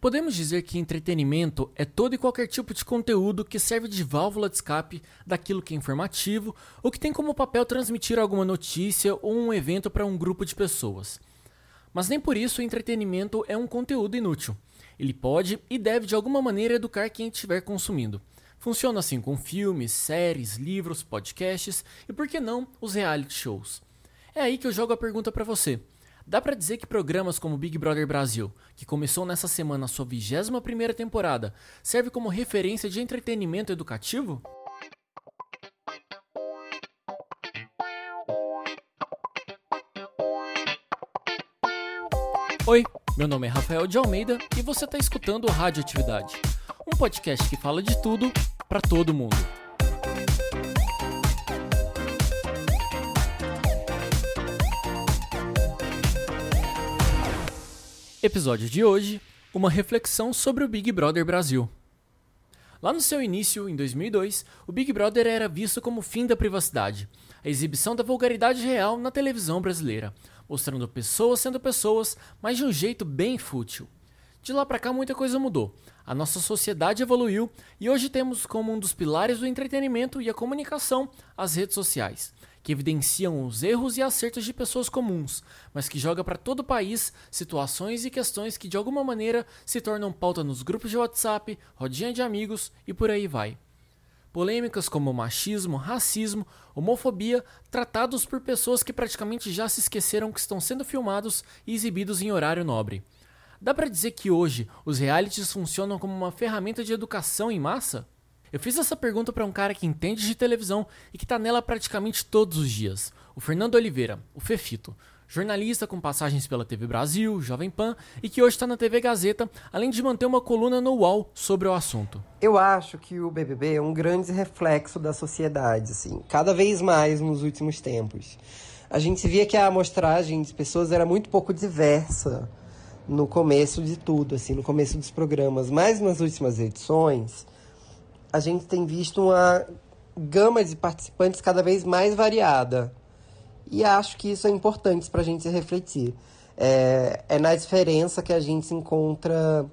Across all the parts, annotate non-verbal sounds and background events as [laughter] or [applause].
Podemos dizer que entretenimento é todo e qualquer tipo de conteúdo que serve de válvula de escape daquilo que é informativo ou que tem como papel transmitir alguma notícia ou um evento para um grupo de pessoas. Mas nem por isso o entretenimento é um conteúdo inútil. Ele pode e deve de alguma maneira educar quem estiver consumindo. Funciona assim com filmes, séries, livros, podcasts e por que não os reality shows. É aí que eu jogo a pergunta para você. Dá para dizer que programas como Big Brother Brasil, que começou nessa semana a sua 21ª temporada, serve como referência de entretenimento educativo? Oi, meu nome é Rafael de Almeida e você está escutando Radioatividade, um podcast que fala de tudo para todo mundo. Episódio de hoje: uma reflexão sobre o Big Brother Brasil. Lá no seu início, em 2002, o Big Brother era visto como o fim da privacidade, a exibição da vulgaridade real na televisão brasileira, mostrando pessoas sendo pessoas, mas de um jeito bem fútil. De lá para cá muita coisa mudou. A nossa sociedade evoluiu e hoje temos como um dos pilares do entretenimento e a comunicação as redes sociais que evidenciam os erros e acertos de pessoas comuns, mas que joga para todo o país situações e questões que de alguma maneira se tornam pauta nos grupos de WhatsApp, rodinha de amigos e por aí vai. Polêmicas como machismo, racismo, homofobia, tratados por pessoas que praticamente já se esqueceram que estão sendo filmados e exibidos em horário nobre. Dá para dizer que hoje os realities funcionam como uma ferramenta de educação em massa? Eu fiz essa pergunta para um cara que entende de televisão e que está nela praticamente todos os dias, o Fernando Oliveira, o Fefito, jornalista com passagens pela TV Brasil, Jovem Pan e que hoje está na TV Gazeta, além de manter uma coluna no UOL sobre o assunto. Eu acho que o BBB é um grande reflexo da sociedade, assim, cada vez mais nos últimos tempos. A gente via que a amostragem de pessoas era muito pouco diversa no começo de tudo, assim, no começo dos programas, mas nas últimas edições a gente tem visto uma gama de participantes cada vez mais variada. E acho que isso é importante para a gente refletir. É, é na diferença que a gente encontra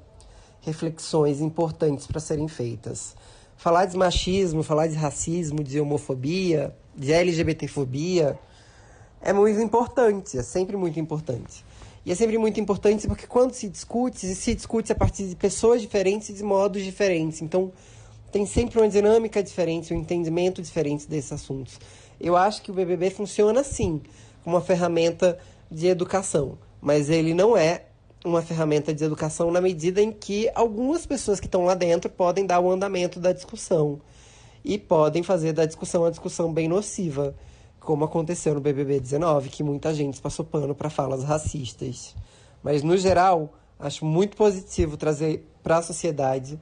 reflexões importantes para serem feitas. Falar de machismo, falar de racismo, de homofobia, de LGBTfobia é muito importante, é sempre muito importante. E é sempre muito importante porque quando se discute, se discute a partir de pessoas diferentes e de modos diferentes. Então, tem sempre uma dinâmica diferente, um entendimento diferente desses assuntos. Eu acho que o BBB funciona assim, como uma ferramenta de educação, mas ele não é uma ferramenta de educação na medida em que algumas pessoas que estão lá dentro podem dar o andamento da discussão e podem fazer da discussão uma discussão bem nociva, como aconteceu no BBB 19, que muita gente passou pano para falas racistas. Mas no geral, acho muito positivo trazer para a sociedade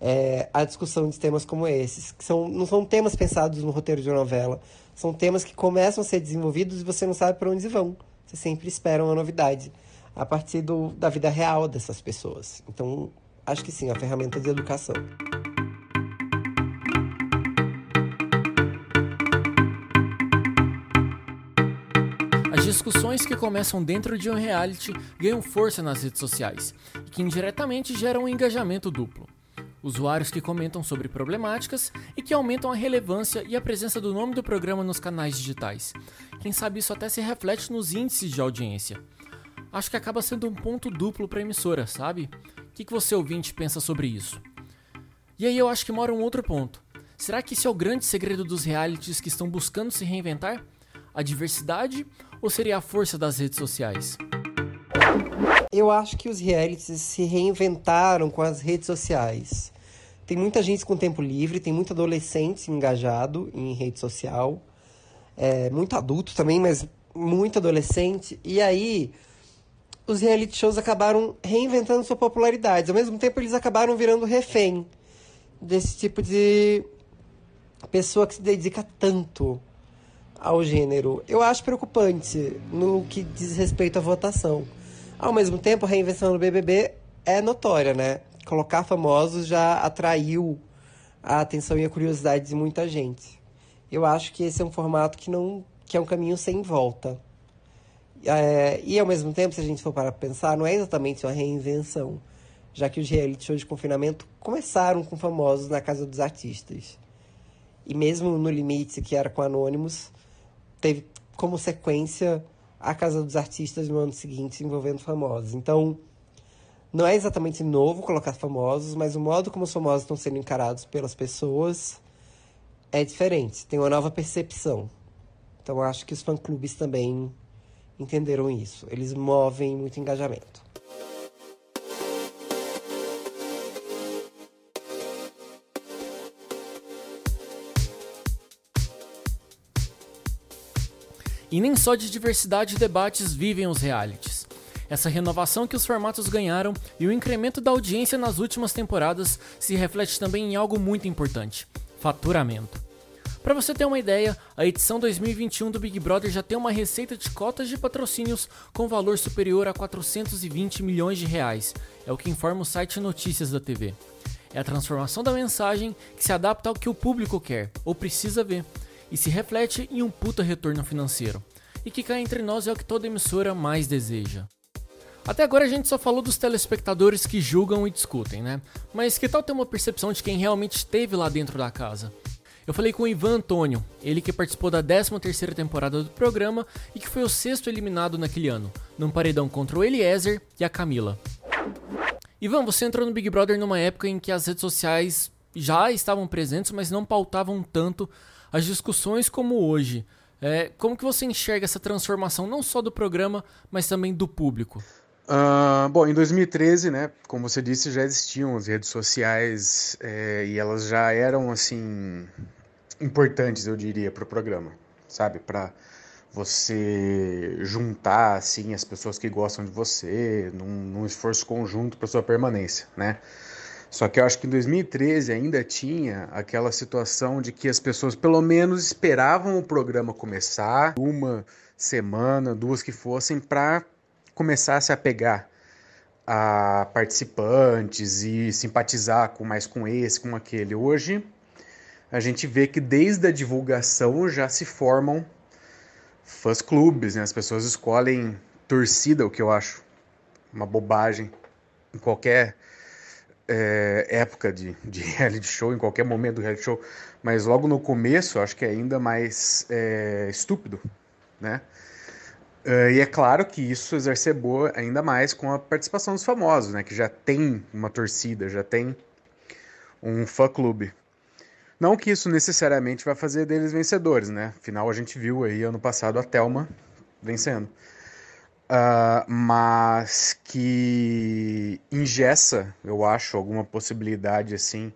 é, a discussão de temas como esses, que são, não são temas pensados no roteiro de uma novela, são temas que começam a ser desenvolvidos e você não sabe para onde vão. Você sempre espera uma novidade a partir do, da vida real dessas pessoas. Então, acho que sim, a ferramenta de educação. As discussões que começam dentro de um reality ganham força nas redes sociais e que indiretamente geram um engajamento duplo usuários que comentam sobre problemáticas e que aumentam a relevância e a presença do nome do programa nos canais digitais. Quem sabe isso até se reflete nos índices de audiência. Acho que acaba sendo um ponto duplo para a emissora, sabe? O que, que você ouvinte pensa sobre isso? E aí eu acho que mora um outro ponto. Será que esse é o grande segredo dos realities que estão buscando se reinventar? A diversidade ou seria a força das redes sociais? Eu acho que os realities se reinventaram com as redes sociais. Tem muita gente com tempo livre, tem muito adolescente engajado em rede social, é, muito adulto também, mas muito adolescente. E aí, os reality shows acabaram reinventando sua popularidade. Ao mesmo tempo, eles acabaram virando refém desse tipo de pessoa que se dedica tanto ao gênero. Eu acho preocupante no que diz respeito à votação. Ao mesmo tempo, a reinvenção do BBB é notória, né? Colocar famosos já atraiu a atenção e a curiosidade de muita gente. Eu acho que esse é um formato que não que é um caminho sem volta. É, e ao mesmo tempo, se a gente for para pensar, não é exatamente uma reinvenção. já que os reality shows de confinamento começaram com famosos na casa dos artistas. E mesmo no Limite, que era com Anônimos, teve como sequência a Casa dos Artistas no ano seguinte envolvendo famosos. Então, não é exatamente novo colocar famosos, mas o modo como os famosos estão sendo encarados pelas pessoas é diferente, tem uma nova percepção. Então, acho que os fã-clubes também entenderam isso. Eles movem muito engajamento. E nem só de diversidade e debates vivem os realities. Essa renovação que os formatos ganharam e o incremento da audiência nas últimas temporadas se reflete também em algo muito importante: faturamento. Para você ter uma ideia, a edição 2021 do Big Brother já tem uma receita de cotas de patrocínios com valor superior a 420 milhões de reais, é o que informa o site Notícias da TV. É a transformação da mensagem que se adapta ao que o público quer ou precisa ver e se reflete em um puta retorno financeiro. E que cá entre nós é o que toda emissora mais deseja. Até agora a gente só falou dos telespectadores que julgam e discutem, né? Mas que tal ter uma percepção de quem realmente esteve lá dentro da casa? Eu falei com o Ivan Antônio, ele que participou da 13ª temporada do programa e que foi o sexto eliminado naquele ano, num paredão contra o Eliezer e a Camila. Ivan, você entrou no Big Brother numa época em que as redes sociais já estavam presentes, mas não pautavam tanto as discussões como hoje. É, como que você enxerga essa transformação não só do programa, mas também do público? Uh, bom, em 2013, né, como você disse, já existiam as redes sociais é, e elas já eram assim importantes, eu diria, para o programa, sabe, para você juntar assim as pessoas que gostam de você num, num esforço conjunto para sua permanência, né? Só que eu acho que em 2013 ainda tinha aquela situação de que as pessoas pelo menos esperavam o programa começar, uma semana, duas que fossem, para começar a se apegar a participantes e simpatizar com mais com esse, com aquele. Hoje a gente vê que desde a divulgação já se formam fãs clubes, né? As pessoas escolhem torcida, o que eu acho uma bobagem em qualquer é, época de, de [laughs] reality show, em qualquer momento do reality show, mas logo no começo acho que é ainda mais é, estúpido, né? Uh, e é claro que isso exacerbou ainda mais com a participação dos famosos, né? Que já tem uma torcida, já tem um fã-clube. Não que isso necessariamente vai fazer deles vencedores, né? Afinal, a gente viu aí ano passado a Thelma vencendo. Uh, mas que ingessa, eu acho, alguma possibilidade assim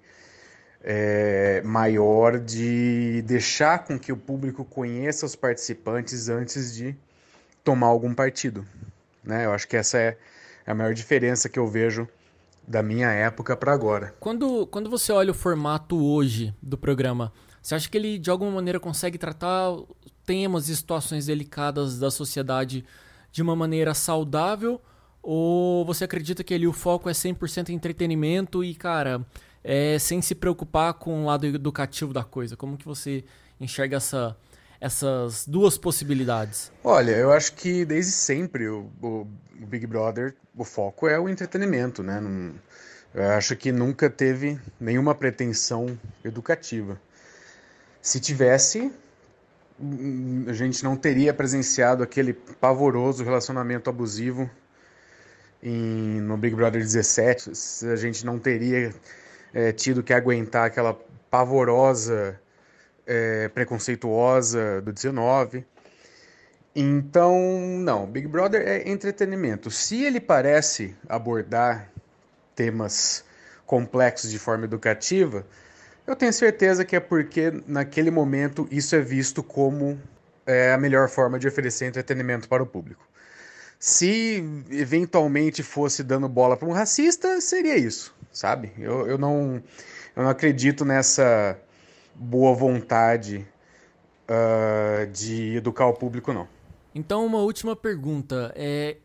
é, maior de deixar com que o público conheça os participantes antes de tomar algum partido. Né? Eu acho que essa é a maior diferença que eu vejo da minha época para agora. Quando, quando você olha o formato hoje do programa, você acha que ele de alguma maneira consegue tratar temas e situações delicadas da sociedade de uma maneira saudável? Ou você acredita que ali o foco é 100% entretenimento e, cara, é, sem se preocupar com o lado educativo da coisa? Como que você enxerga essa, essas duas possibilidades? Olha, eu acho que desde sempre o, o, Big Brother, o foco é o entretenimento, né? Não, eu acho que nunca teve nenhuma pretensão educativa. Se tivesse, a gente não teria presenciado aquele pavoroso relacionamento abusivo em, no Big Brother 17, a gente não teria é, tido que aguentar aquela pavorosa, é, preconceituosa do 19. Então, não, Big Brother é entretenimento. Se ele parece abordar temas complexos de forma educativa, eu tenho certeza que é porque naquele momento isso é visto como é, a melhor forma de oferecer entretenimento para o público. Se eventualmente fosse dando bola para um racista, seria isso, sabe? Eu, eu, não, eu não acredito nessa boa vontade uh, de educar o público, não. Então, uma última pergunta. É,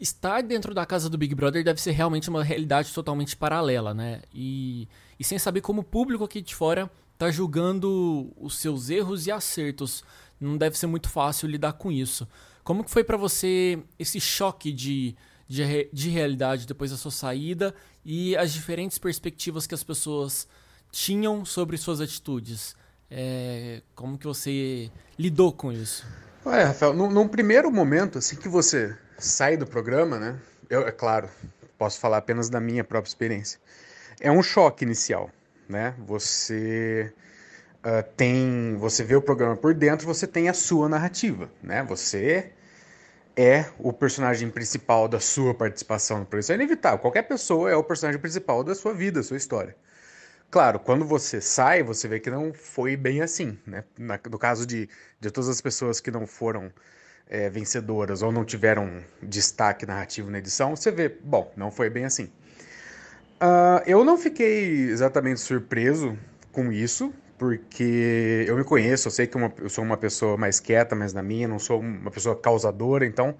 estar dentro da casa do Big Brother deve ser realmente uma realidade totalmente paralela, né? E, e sem saber como o público aqui de fora tá julgando os seus erros e acertos. Não deve ser muito fácil lidar com isso. Como que foi para você esse choque de, de, de realidade depois da sua saída e as diferentes perspectivas que as pessoas tinham sobre suas atitudes. É, como que você lidou com isso? Olha, Rafael, num, num, primeiro momento, assim que você sai do programa, né? Eu, é claro, posso falar apenas da minha própria experiência. É um choque inicial, né? Você uh, tem, você vê o programa por dentro, você tem a sua narrativa, né? Você é o personagem principal da sua participação no programa. Isso é inevitável. Qualquer pessoa é o personagem principal da sua vida, da sua história. Claro, quando você sai, você vê que não foi bem assim, né? Na, no caso de, de todas as pessoas que não foram é, vencedoras ou não tiveram destaque narrativo na edição, você vê, bom, não foi bem assim. Uh, eu não fiquei exatamente surpreso com isso, porque eu me conheço, eu sei que uma, eu sou uma pessoa mais quieta, mas na minha, não sou uma pessoa causadora, então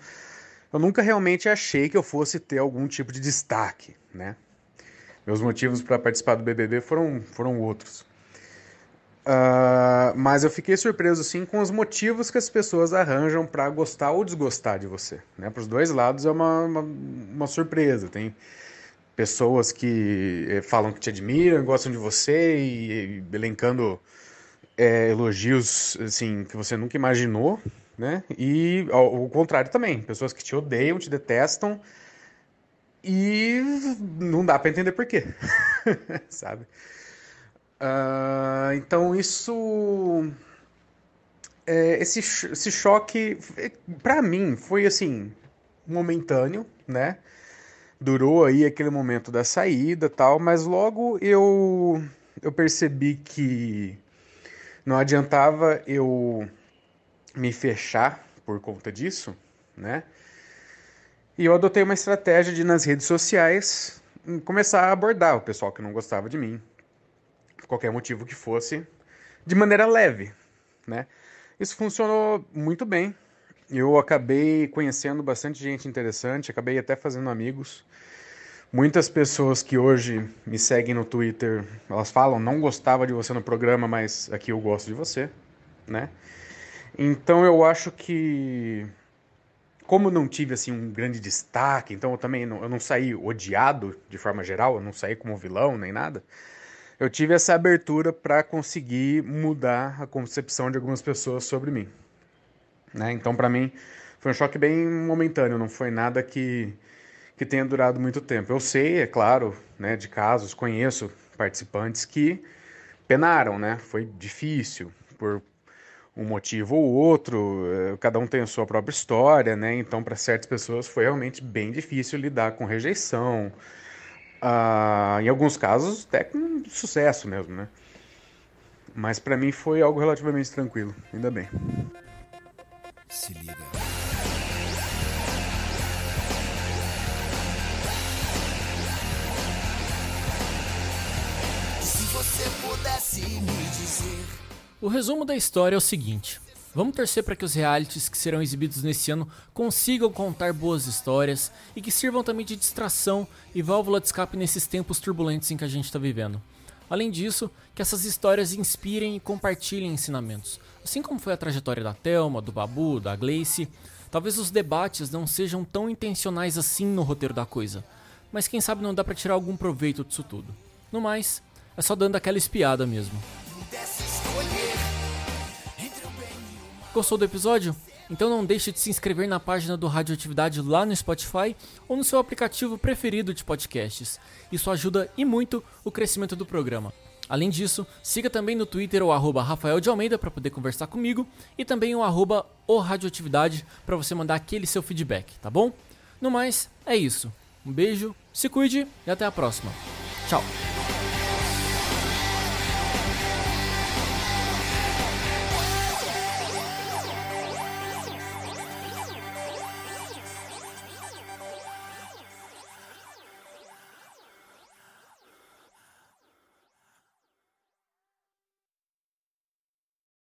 eu nunca realmente achei que eu fosse ter algum tipo de destaque, né? Meus motivos para participar do BBB foram, foram outros. Uh, mas eu fiquei surpreso sim com os motivos que as pessoas arranjam para gostar ou desgostar de você. Né? Para os dois lados é uma, uma, uma surpresa. Tem pessoas que eh, falam que te admiram, gostam de você e, e elencando é, elogios assim que você nunca imaginou, né? E ao, ao, contrário também, pessoas que te odeiam, te detestam e não dá para entender por quê, [laughs] sabe? Uh, então isso, é, esse, esse choque, para mim, foi assim momentâneo, né? durou aí aquele momento da saída tal, mas logo eu eu percebi que não adiantava eu me fechar por conta disso, né? E eu adotei uma estratégia de nas redes sociais começar a abordar o pessoal que não gostava de mim, qualquer motivo que fosse, de maneira leve, né? Isso funcionou muito bem. Eu acabei conhecendo bastante gente interessante, acabei até fazendo amigos. Muitas pessoas que hoje me seguem no Twitter, elas falam, não gostava de você no programa, mas aqui eu gosto de você, né? Então eu acho que como não tive assim um grande destaque, então eu também não, eu não saí odiado de forma geral, eu não saí como vilão nem nada. Eu tive essa abertura para conseguir mudar a concepção de algumas pessoas sobre mim. Né? Então, para mim, foi um choque bem momentâneo, não foi nada que, que tenha durado muito tempo. Eu sei, é claro, né, de casos, conheço participantes que penaram, né? Foi difícil por um motivo ou outro, eh, cada um tem a sua própria história, né? Então, para certas pessoas foi realmente bem difícil lidar com rejeição. Ah, em alguns casos, até com sucesso mesmo, né? Mas para mim foi algo relativamente tranquilo, ainda bem. Se liga. Se você pudesse me dizer. O resumo da história é o seguinte. Vamos torcer para que os realities que serão exibidos nesse ano consigam contar boas histórias e que sirvam também de distração e válvula de escape nesses tempos turbulentos em que a gente está vivendo. Além disso, que essas histórias inspirem e compartilhem ensinamentos. Assim como foi a trajetória da Thelma, do Babu, da Gleice, talvez os debates não sejam tão intencionais assim no roteiro da coisa, mas quem sabe não dá para tirar algum proveito disso tudo. No mais, é só dando aquela espiada mesmo. Gostou do episódio? Então não deixe de se inscrever na página do Radioatividade lá no Spotify ou no seu aplicativo preferido de podcasts. Isso ajuda e muito o crescimento do programa. Além disso, siga também no Twitter o arroba Rafael de Almeida para poder conversar comigo e também o arroba o Radioatividade para você mandar aquele seu feedback, tá bom? No mais, é isso. Um beijo, se cuide e até a próxima. Tchau!